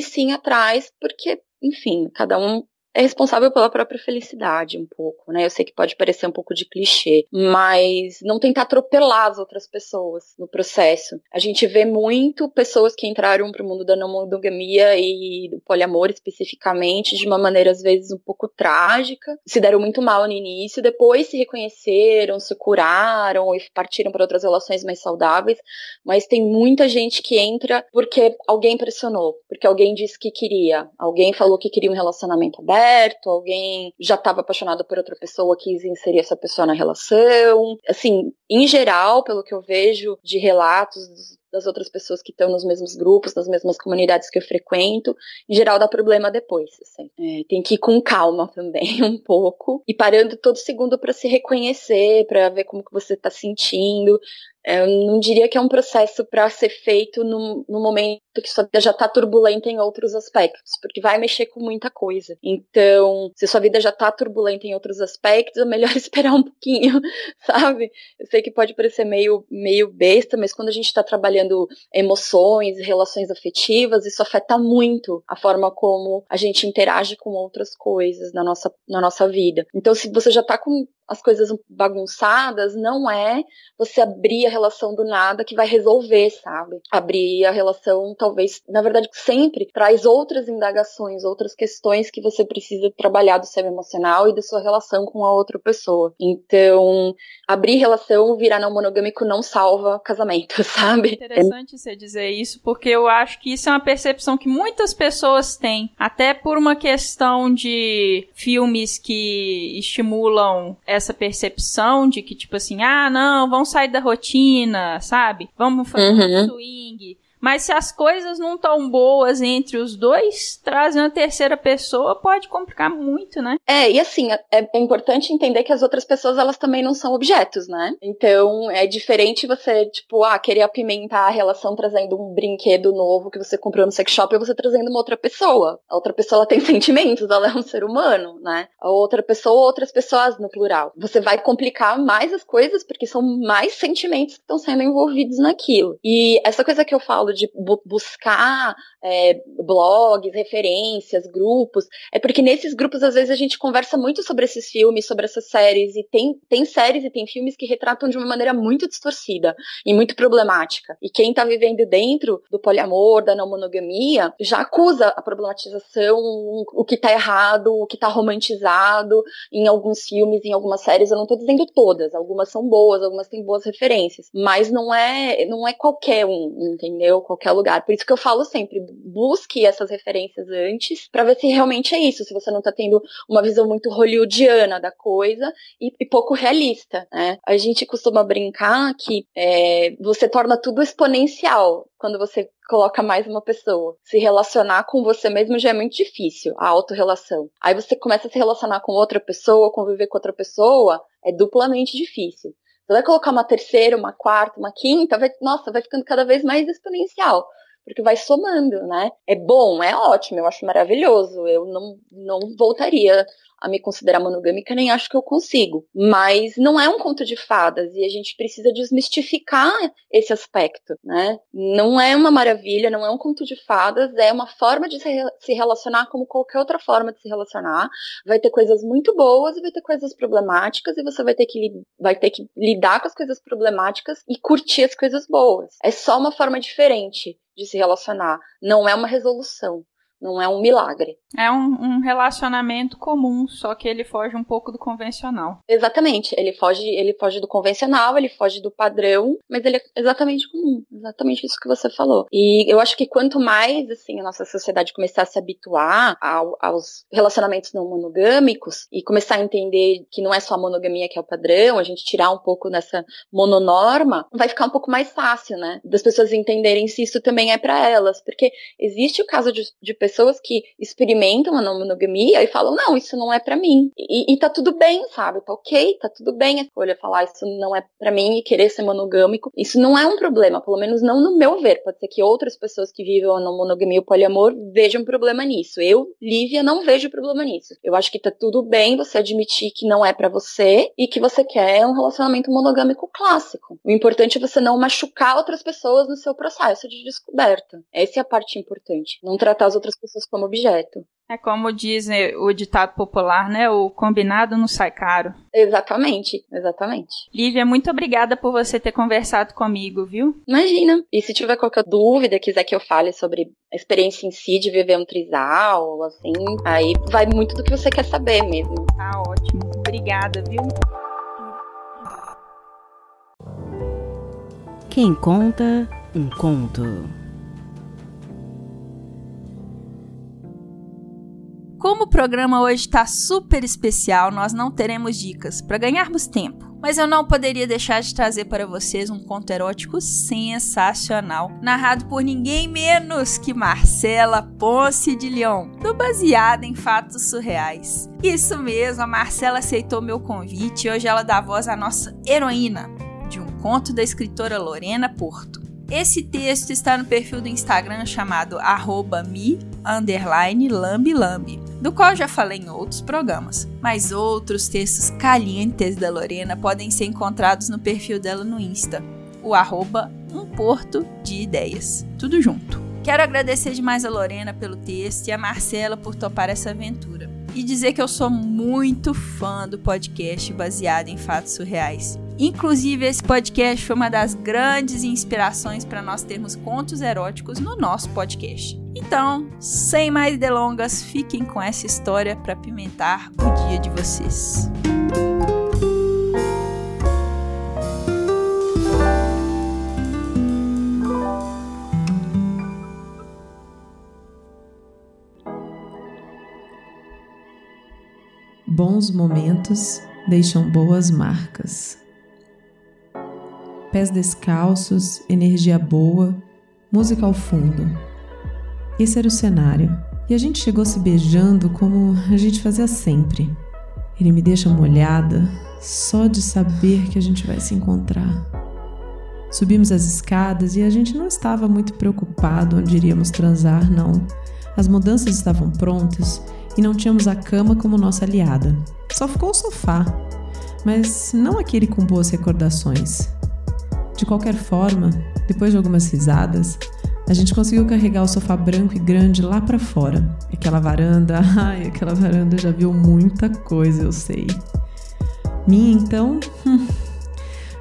Speaker 2: sim atrás, porque, enfim, cada um é responsável pela própria felicidade um pouco, né? Eu sei que pode parecer um pouco de clichê, mas não tentar atropelar as outras pessoas no processo. A gente vê muito pessoas que entraram para o mundo da não monogamia e do poliamor especificamente de uma maneira às vezes um pouco trágica, se deram muito mal no início, depois se reconheceram, se curaram e partiram para outras relações mais saudáveis, mas tem muita gente que entra porque alguém pressionou, porque alguém disse que queria, alguém falou que queria um relacionamento aberto alguém já estava apaixonado por outra pessoa, quis inserir essa pessoa na relação. Assim, em geral, pelo que eu vejo de relatos das outras pessoas que estão nos mesmos grupos, nas mesmas comunidades que eu frequento, em geral dá problema depois. Assim. É, tem que ir com calma também, um pouco, e parando todo segundo para se reconhecer, para ver como que você está sentindo. Eu não diria que é um processo para ser feito no, no, momento que sua vida já está turbulenta em outros aspectos, porque vai mexer com muita coisa. Então, se sua vida já está turbulenta em outros aspectos, é melhor esperar um pouquinho, sabe? Eu sei que pode parecer meio, meio besta, mas quando a gente está trabalhando emoções, relações afetivas, isso afeta muito a forma como a gente interage com outras coisas na nossa, na nossa vida. Então, se você já está com as coisas bagunçadas, não é você abrir a relação do nada que vai resolver, sabe? Abrir a relação, talvez, na verdade, sempre traz outras indagações, outras questões que você precisa trabalhar do seu emocional e da sua relação com a outra pessoa. Então, abrir relação, virar não monogâmico não salva casamento, sabe?
Speaker 3: Interessante você dizer isso, porque eu acho que isso é uma percepção que muitas pessoas têm, até por uma questão de filmes que estimulam percepção de que, tipo assim, ah, não, vamos sair da rotina, sabe? Vamos fazer uhum. um swing. Mas se as coisas não estão boas entre os dois, trazer uma terceira pessoa pode complicar muito, né?
Speaker 2: É, e assim, é, é, importante entender que as outras pessoas, elas também não são objetos, né? Então, é diferente você, tipo, ah, querer apimentar a relação trazendo um brinquedo novo que você comprou no sex shop e você trazendo uma outra pessoa. A outra pessoa, ela tem sentimentos, ela é um ser humano, né? A outra pessoa, outras pessoas no plural. Você vai complicar mais as coisas porque são mais sentimentos que estão sendo envolvidos naquilo. E essa coisa que eu falo de bu buscar é, blogs, referências, grupos, é porque nesses grupos às vezes a gente conversa muito sobre esses filmes, sobre essas séries, e tem, tem séries e tem filmes que retratam de uma maneira muito distorcida e muito problemática. E quem tá vivendo dentro do poliamor, da não monogamia, já acusa a problematização, o que tá errado, o que tá romantizado em alguns filmes, em algumas séries. Eu não tô dizendo todas, algumas são boas, algumas têm boas referências, mas não é, não é qualquer um, entendeu? Qualquer lugar. Por isso que eu falo sempre, busque essas referências antes para ver se realmente é isso, se você não tá tendo uma visão muito hollywoodiana da coisa e, e pouco realista, né? A gente costuma brincar que é, você torna tudo exponencial quando você coloca mais uma pessoa. Se relacionar com você mesmo já é muito difícil, a autorrelação. Aí você começa a se relacionar com outra pessoa, conviver com outra pessoa, é duplamente difícil. Você vai colocar uma terceira, uma quarta, uma quinta, vai, nossa, vai ficando cada vez mais exponencial porque vai somando, né? É bom, é ótimo, eu acho maravilhoso. Eu não, não voltaria a me considerar monogâmica, nem acho que eu consigo. Mas não é um conto de fadas e a gente precisa desmistificar esse aspecto, né? Não é uma maravilha, não é um conto de fadas, é uma forma de se relacionar como qualquer outra forma de se relacionar. Vai ter coisas muito boas e vai ter coisas problemáticas e você vai ter que, vai ter que lidar com as coisas problemáticas e curtir as coisas boas. É só uma forma diferente de se relacionar, não é uma resolução. Não é um milagre.
Speaker 3: É um, um, relacionamento comum, só que ele foge um pouco do convencional.
Speaker 2: Exatamente. Ele foge, ele foge do convencional, ele foge do padrão, mas ele é exatamente comum. Exatamente isso que você falou. E eu acho que quanto mais assim a nossa sociedade começar a se habituar ao, aos relacionamentos não monogâmicos e começar a entender que não é só a monogamia que é o padrão, a gente tirar um pouco dessa mononorma, vai ficar um pouco mais fácil, né? Das pessoas entenderem se isso também é para elas, porque existe o caso de, de pessoas pessoas que experimentam a monogamia e falam, não, isso não é para mim. E, e, tá tudo bem, sabe? Tá ok, tá tudo bem a escolha falar isso não é para mim e querer ser monogâmico. Isso não é um problema, pelo menos não no meu ver. Pode ser que outras pessoas que vivem a monogamia e o poliamor vejam problema nisso. Eu, Lívia, não vejo problema nisso. Eu acho que tá tudo bem você admitir que não é para você e que você quer um relacionamento monogâmico clássico. O importante é você não machucar outras pessoas no seu processo de descoberta. Essa é a parte importante. Não tratar as outras pessoas como objeto.
Speaker 3: É como diz o ditado popular, né? O combinado não sai caro.
Speaker 2: Exatamente, exatamente.
Speaker 3: Lívia, muito obrigada por você ter conversado comigo, viu?
Speaker 2: Imagina. E se tiver qualquer dúvida, quiser que eu fale sobre a experiência em si de viver um trisal, assim, aí vai muito do que você quer saber mesmo.
Speaker 3: Tá ótimo. Obrigada, viu?
Speaker 1: Quem conta um conto.
Speaker 8: Como o programa hoje está super especial, nós não teremos dicas para ganharmos tempo. Mas eu não poderia deixar de trazer para vocês um conto erótico sensacional, narrado por ninguém menos que Marcela Ponce de Leão, do Baseado em Fatos Surreais. Isso mesmo, a Marcela aceitou meu convite e hoje ela dá voz à nossa heroína,
Speaker 3: de um conto da escritora Lorena Porto. Esse texto está no perfil do Instagram chamado me lambilambi, do qual já falei em outros programas. Mas outros textos calientes da Lorena podem ser encontrados no perfil dela no Insta, o arroba um porto de ideias. Tudo junto. Quero agradecer demais a Lorena pelo texto e a Marcela por topar essa aventura. E dizer que eu sou muito fã do podcast baseado em fatos surreais. Inclusive, esse podcast foi uma das grandes inspirações para nós termos contos eróticos no nosso podcast. Então, sem mais delongas, fiquem com essa história para pimentar o dia de vocês.
Speaker 9: Bons momentos deixam boas marcas pés descalços, energia boa, música ao fundo. Esse era o cenário. E a gente chegou se beijando como a gente fazia sempre. Ele me deixa molhada só de saber que a gente vai se encontrar. Subimos as escadas e a gente não estava muito preocupado onde iríamos transar, não. As mudanças estavam prontas e não tínhamos a cama como nossa aliada. Só ficou o sofá, mas não aquele com boas recordações. De qualquer forma, depois de algumas risadas, a gente conseguiu carregar o sofá branco e grande lá para fora. Aquela varanda, ai, aquela varanda já viu muita coisa, eu sei. Minha, então, hum,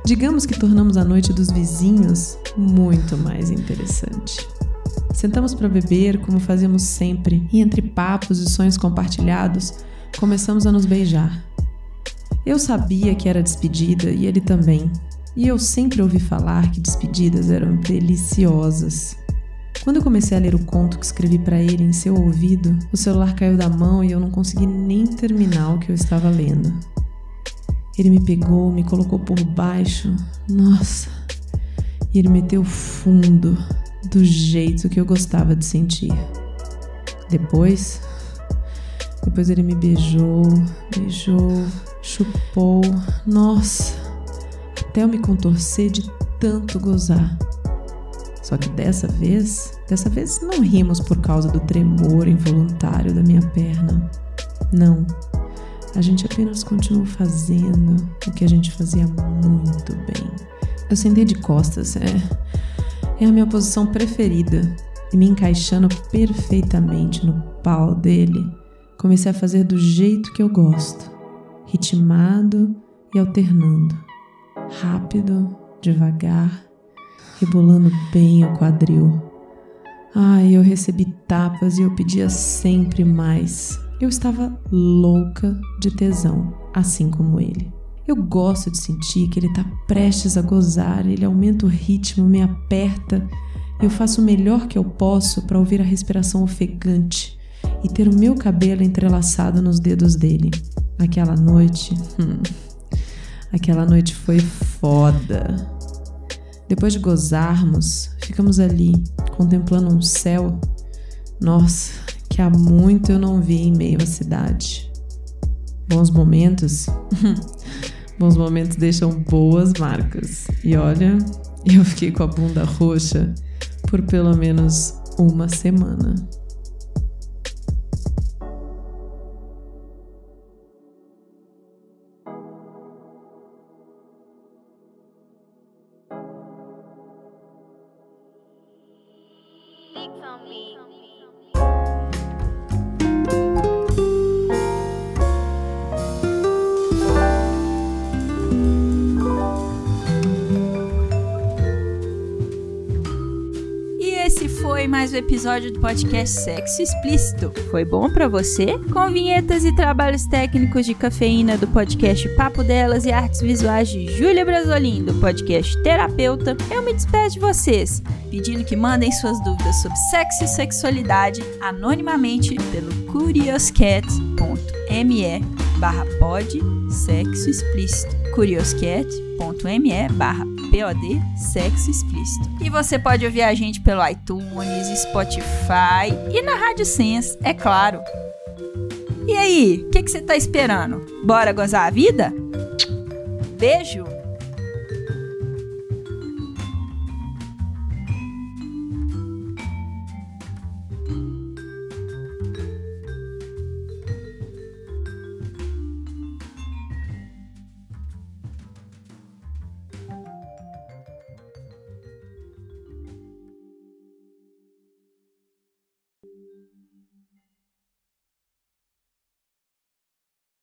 Speaker 9: digamos que tornamos a noite dos vizinhos muito mais interessante. Sentamos para beber como fazíamos sempre, e entre papos e sonhos compartilhados, começamos a nos beijar. Eu sabia que era despedida e ele também, e eu sempre ouvi falar que despedidas eram deliciosas. Quando eu comecei a ler o conto que escrevi para ele em seu ouvido, o celular caiu da mão e eu não consegui nem terminar o que eu estava lendo. Ele me pegou, me colocou por baixo, nossa, e ele meteu fundo, do jeito que eu gostava de sentir. Depois, depois ele me beijou, beijou, chupou, nossa até eu me contorcer de tanto gozar. Só que dessa vez, dessa vez não rimos por causa do tremor involuntário da minha perna. Não. A gente apenas continuou fazendo o que a gente fazia muito bem. Eu sentei de costas, é, é a minha posição preferida, e me encaixando perfeitamente no pau dele, comecei a fazer do jeito que eu gosto, ritmado e alternando rápido, devagar, rebolando bem o quadril. Ai, eu recebi tapas e eu pedia sempre mais. Eu estava louca de tesão, assim como ele. Eu gosto de sentir que ele está prestes a gozar, ele aumenta o ritmo, me aperta. Eu faço o melhor que eu posso para ouvir a respiração ofegante e ter o meu cabelo entrelaçado nos dedos dele. Aquela noite, hum, Aquela noite foi foda. Depois de gozarmos, ficamos ali, contemplando um céu. Nossa, que há muito eu não vi em meio à cidade. Bons momentos? Bons momentos deixam boas marcas. E olha, eu fiquei com a bunda roxa por pelo menos uma semana.
Speaker 3: Mais um episódio do podcast Sexo Explícito. Foi bom para você? Com vinhetas e trabalhos técnicos de cafeína do podcast Papo Delas e artes visuais de Júlia Brasolim, do podcast Terapeuta, eu me despeço de vocês, pedindo que mandem suas dúvidas sobre sexo e sexualidade anonimamente pelo curioscat.me barra pod sexo explícito curioscat.me barra POD Sexo Explícito. E você pode ouvir a gente pelo iTunes, Spotify e na Rádio Sense, é claro. E aí, o que, que você tá esperando? Bora gozar a vida? Beijo!